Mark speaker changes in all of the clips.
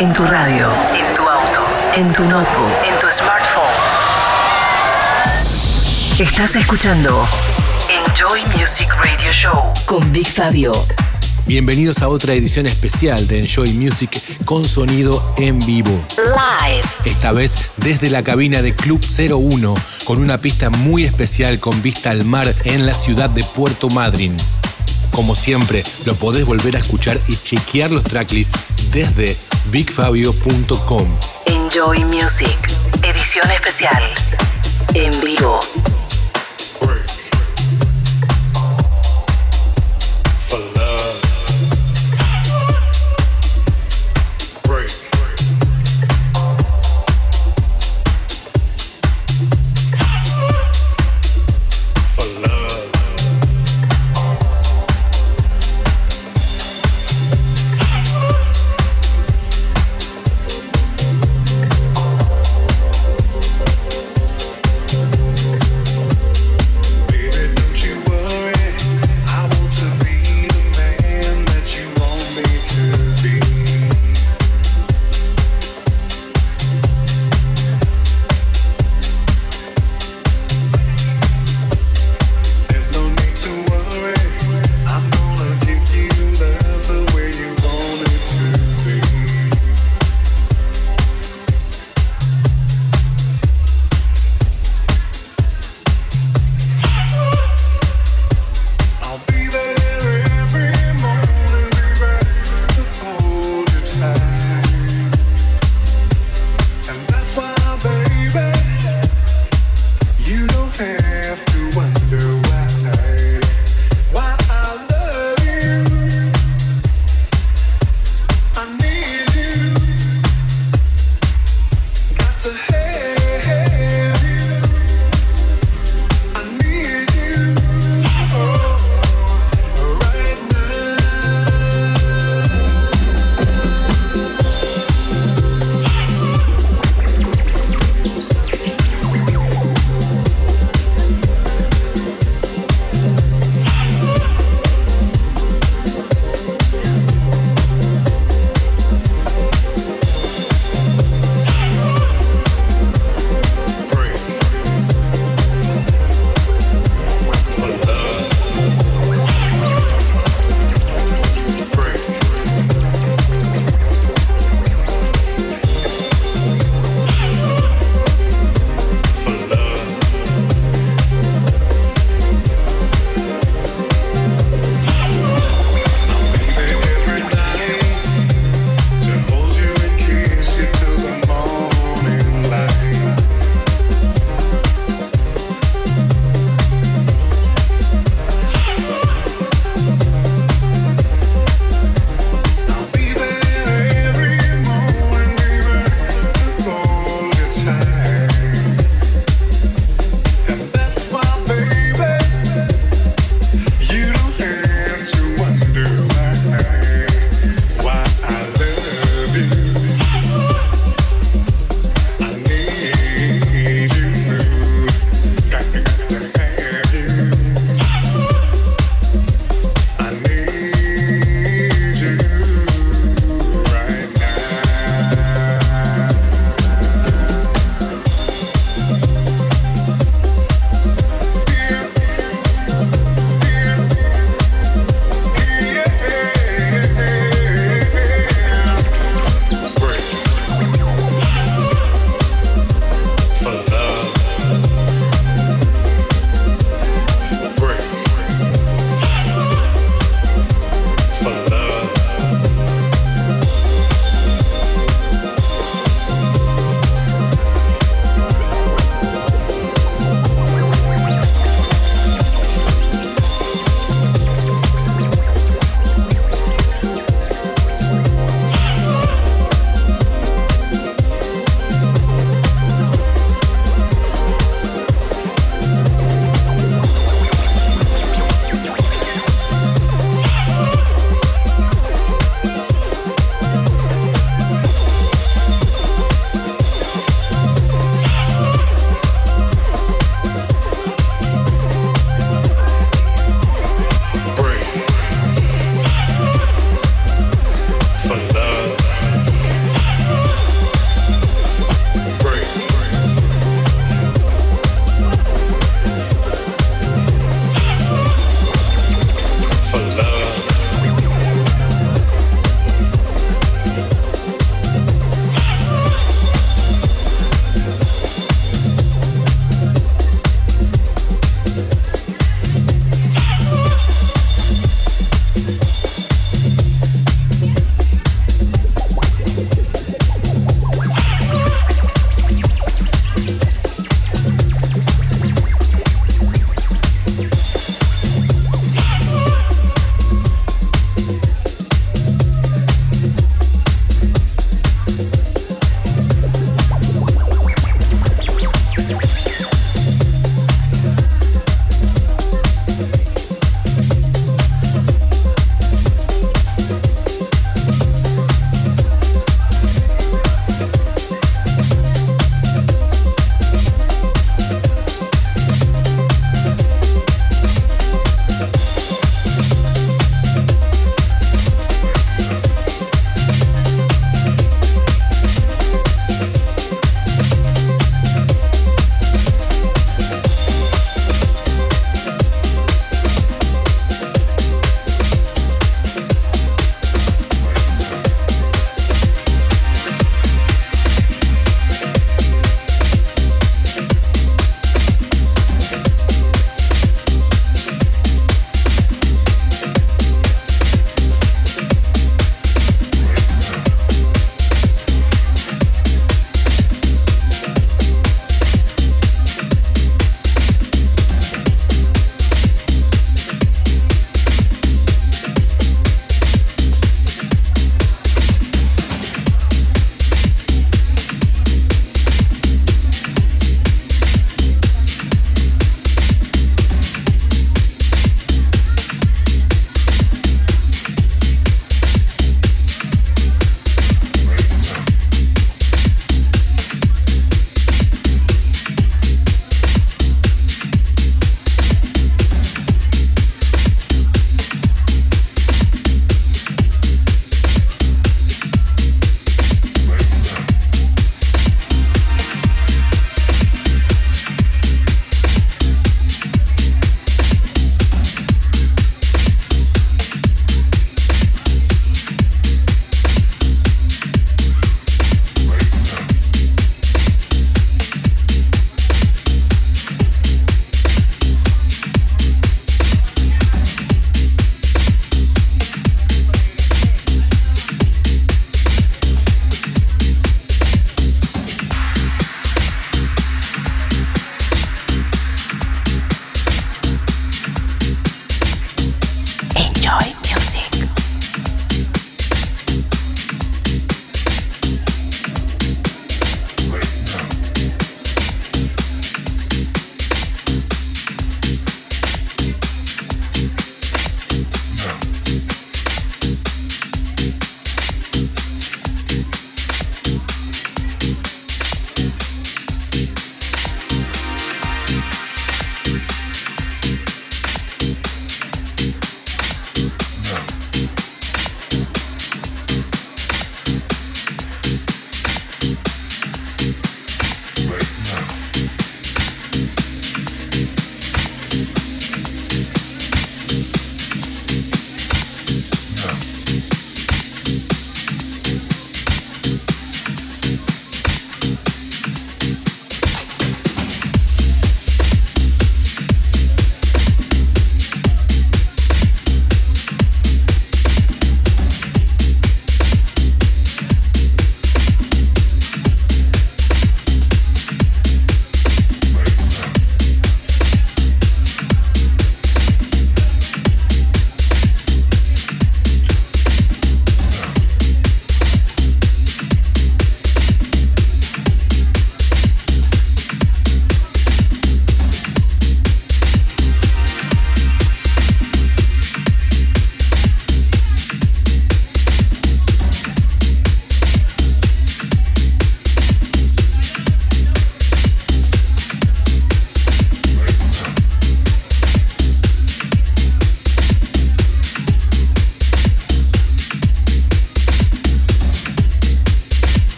Speaker 1: En tu radio, en tu auto, en tu notebook, en tu smartphone. Estás escuchando Enjoy Music Radio Show con Big Fabio.
Speaker 2: Bienvenidos a otra edición especial de Enjoy Music con sonido en vivo.
Speaker 1: Live.
Speaker 2: Esta vez desde la cabina de Club 01 con una pista muy especial con vista al mar en la ciudad de Puerto Madryn. Como siempre, lo podés volver a escuchar y chequear los tracklists desde bigfabio.com.
Speaker 1: Enjoy Music. Edición especial. En vivo.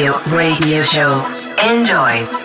Speaker 3: Fabio Radio Show. Enjoy.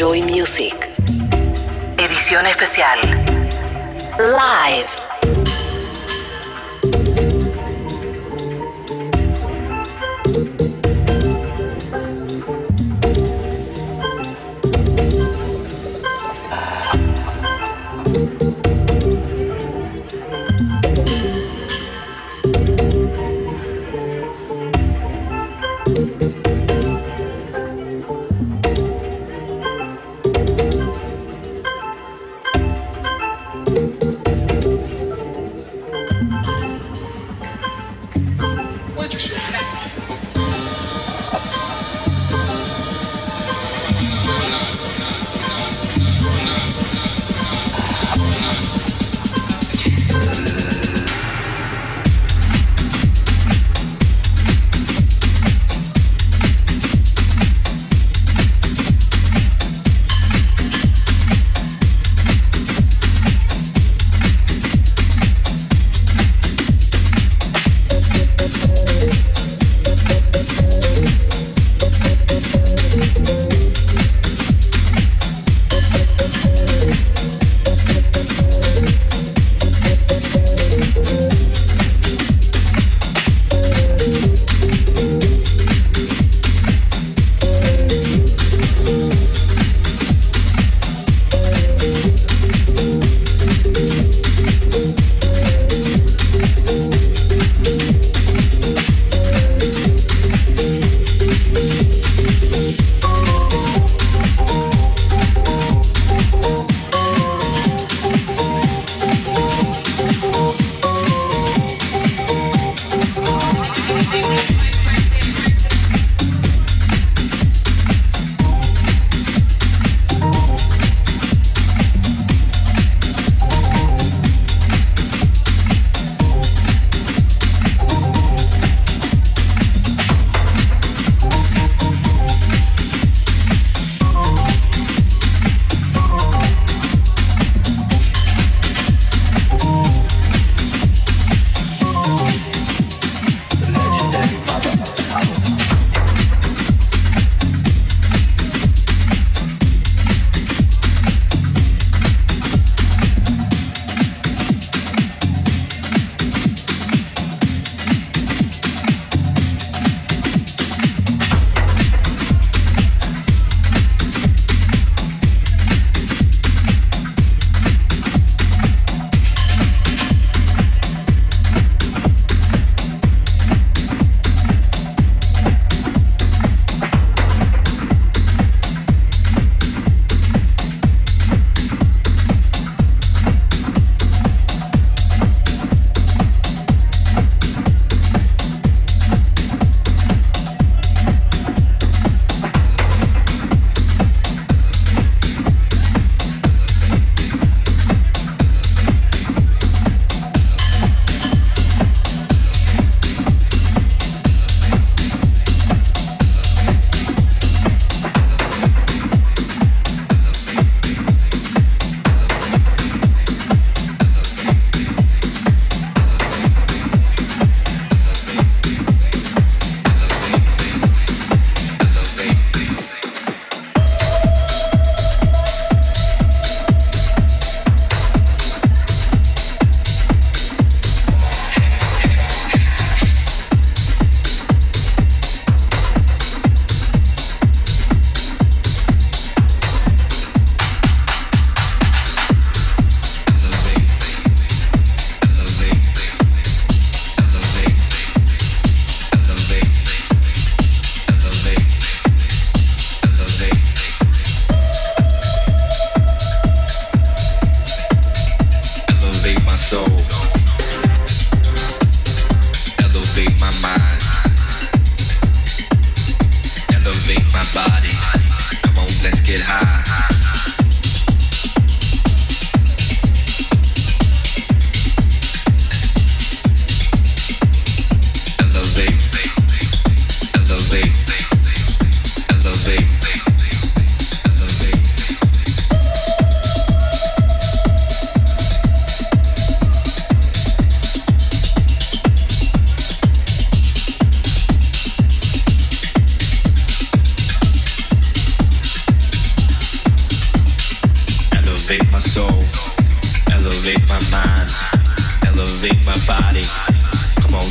Speaker 4: Enjoy Music. Edición especial. Live.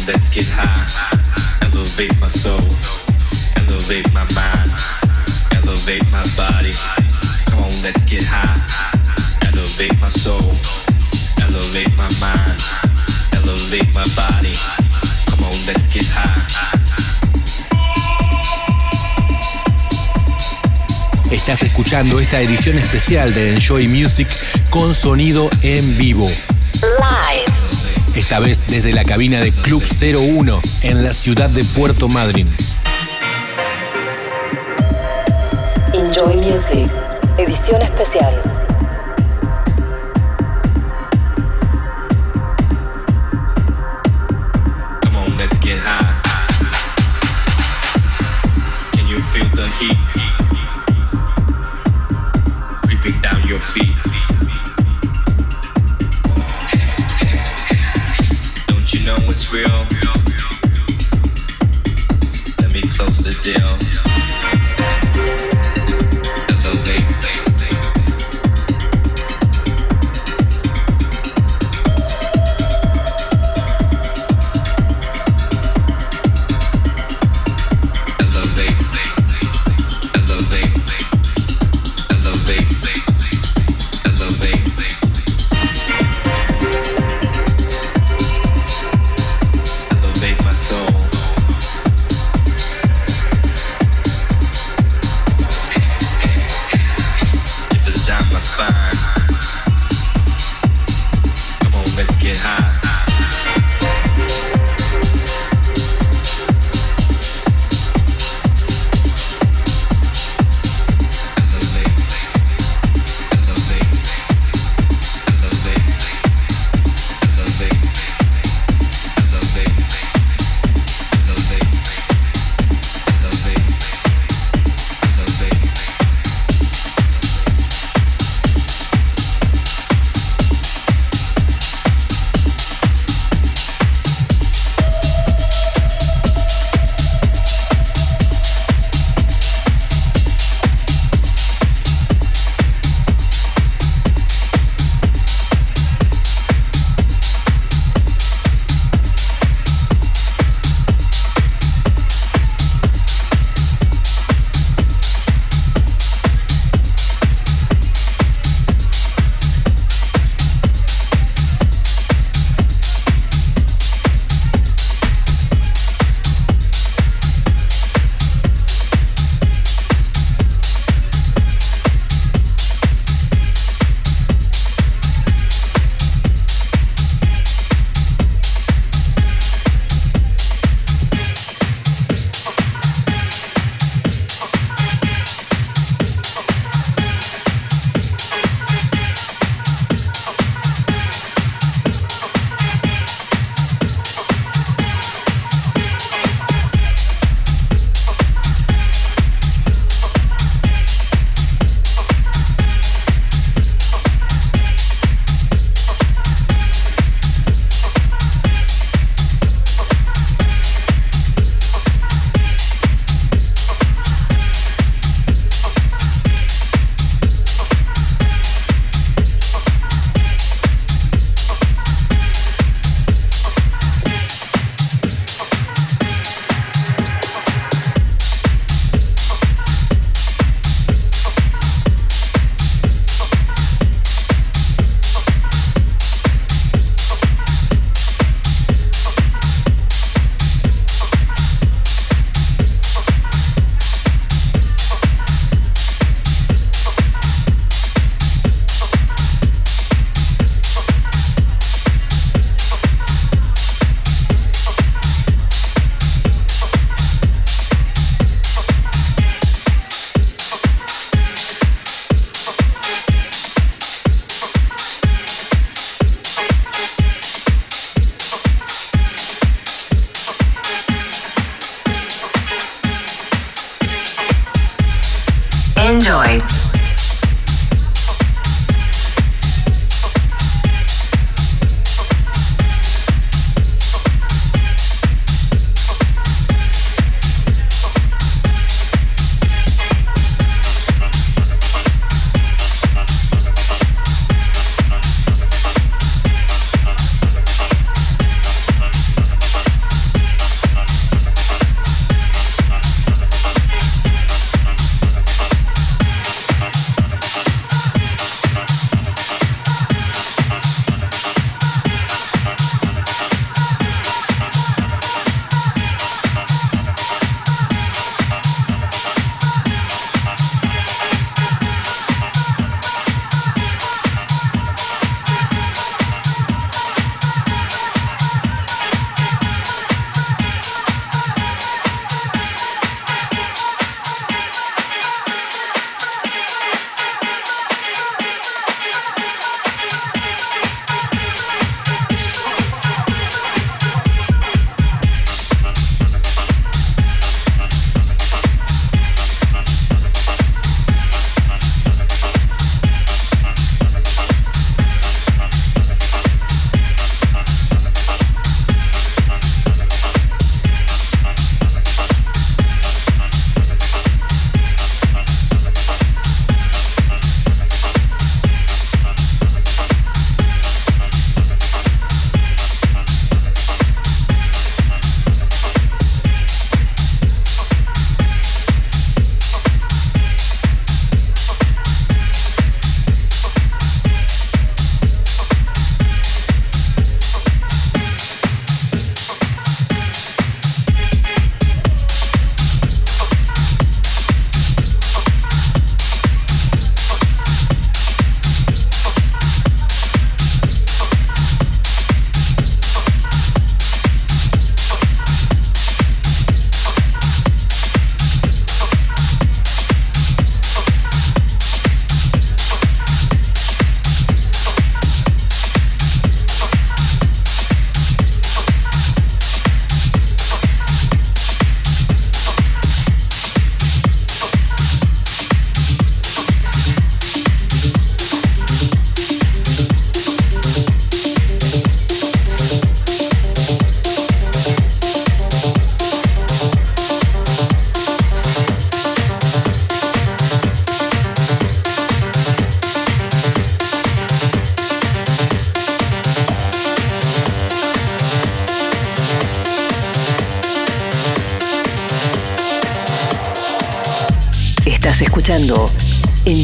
Speaker 4: Let's get high. Elevate my soul, elevate my mind, elevate my body. Come on, let's get high. Elevate my soul, elevate my mind, elevate my body. Come on, let's get high.
Speaker 2: Estás escuchando esta edición especial de Enjoy Music con sonido en vivo.
Speaker 1: Live.
Speaker 2: Esta vez desde la cabina de Club 01 en la ciudad de Puerto Madryn.
Speaker 1: Enjoy Music. Edición especial. my spine.
Speaker 4: Come on, let's get high.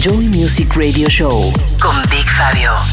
Speaker 4: Enjoy Music Radio Show con Big Fabio.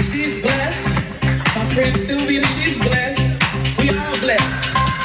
Speaker 4: She's blessed. My friend Sylvia, she's blessed. We are blessed.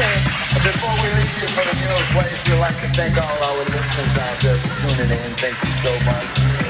Speaker 4: Before we leave you for the new
Speaker 1: place, we'd like to thank all our listeners out
Speaker 5: there for tuning in. Thank you so much.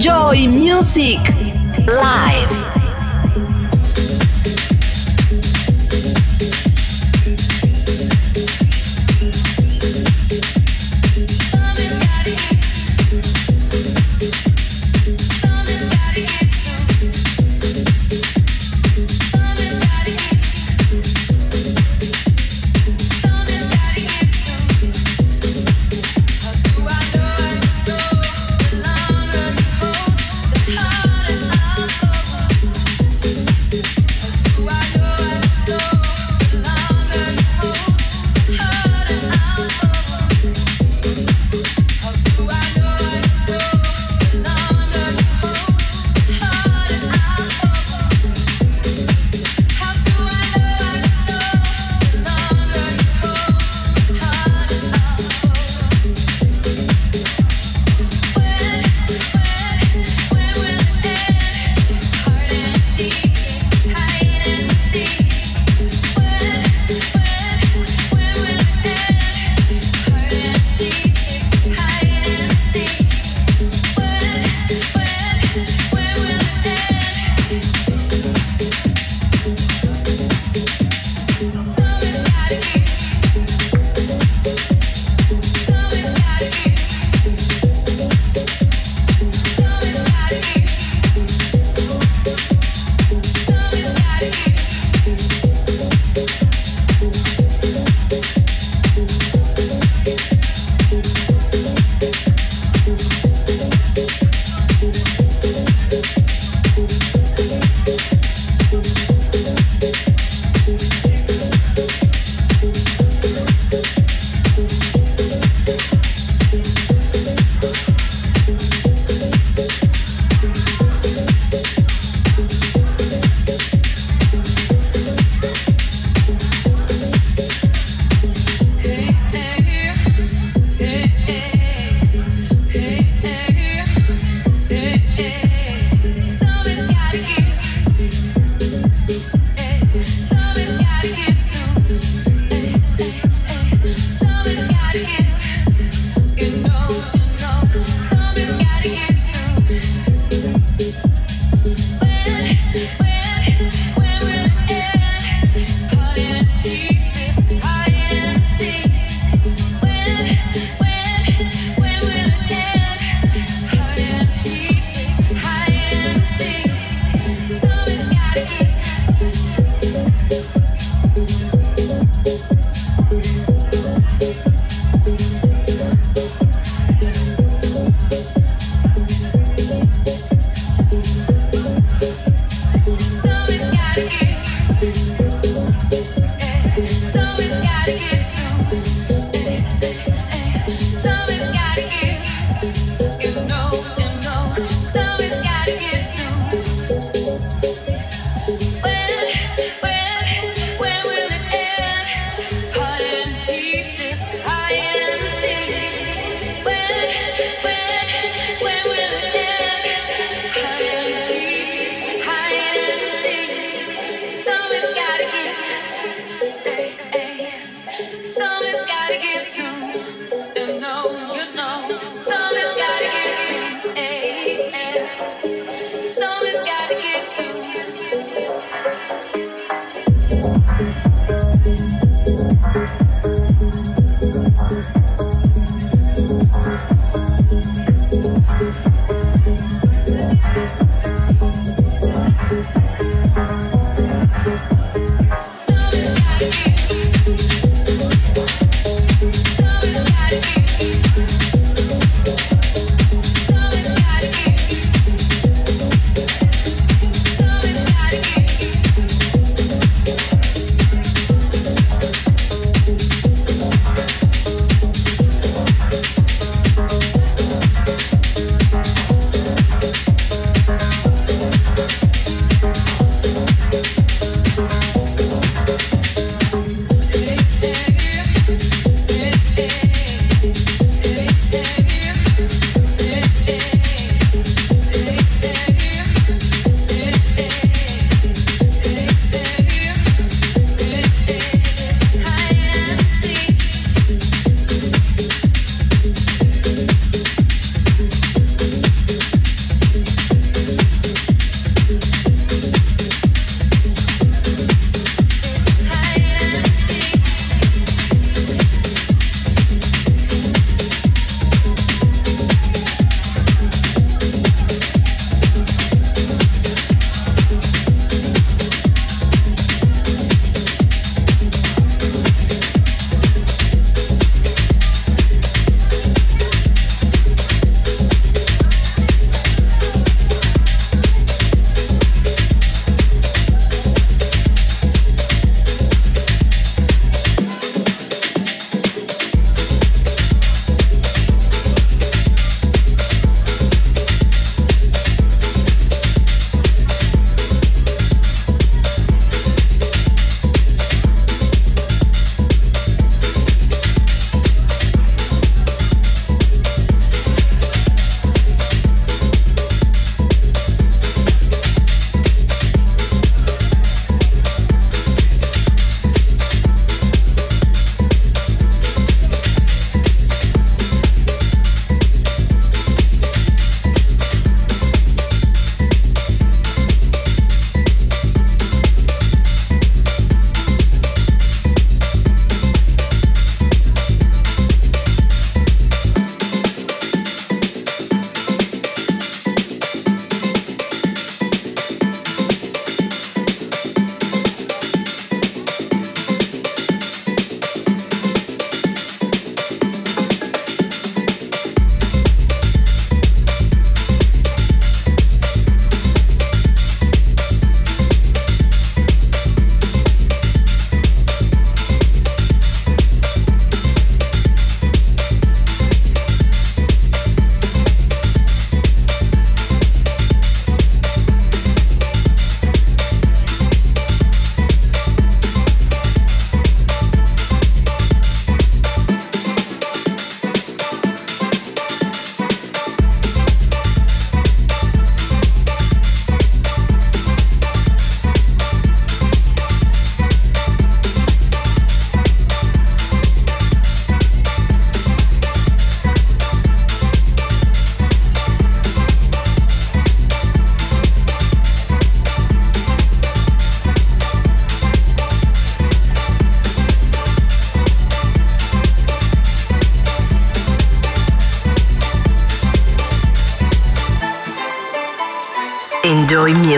Speaker 6: Enjoy Music Live.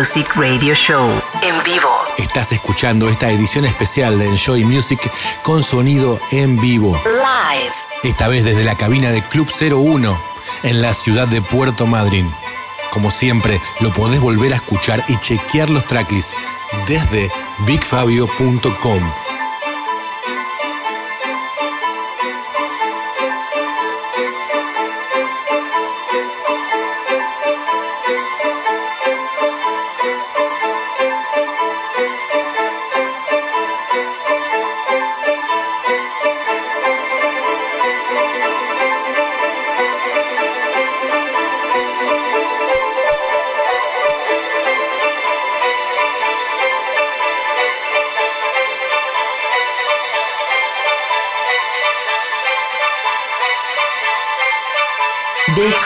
Speaker 1: Music Radio Show en vivo.
Speaker 2: Estás escuchando esta edición especial de Enjoy Music con sonido en vivo.
Speaker 1: Live.
Speaker 2: Esta vez desde la cabina de Club 01 en la ciudad de Puerto Madryn. Como siempre, lo podés volver a escuchar y chequear los tracklists desde bigfabio.com.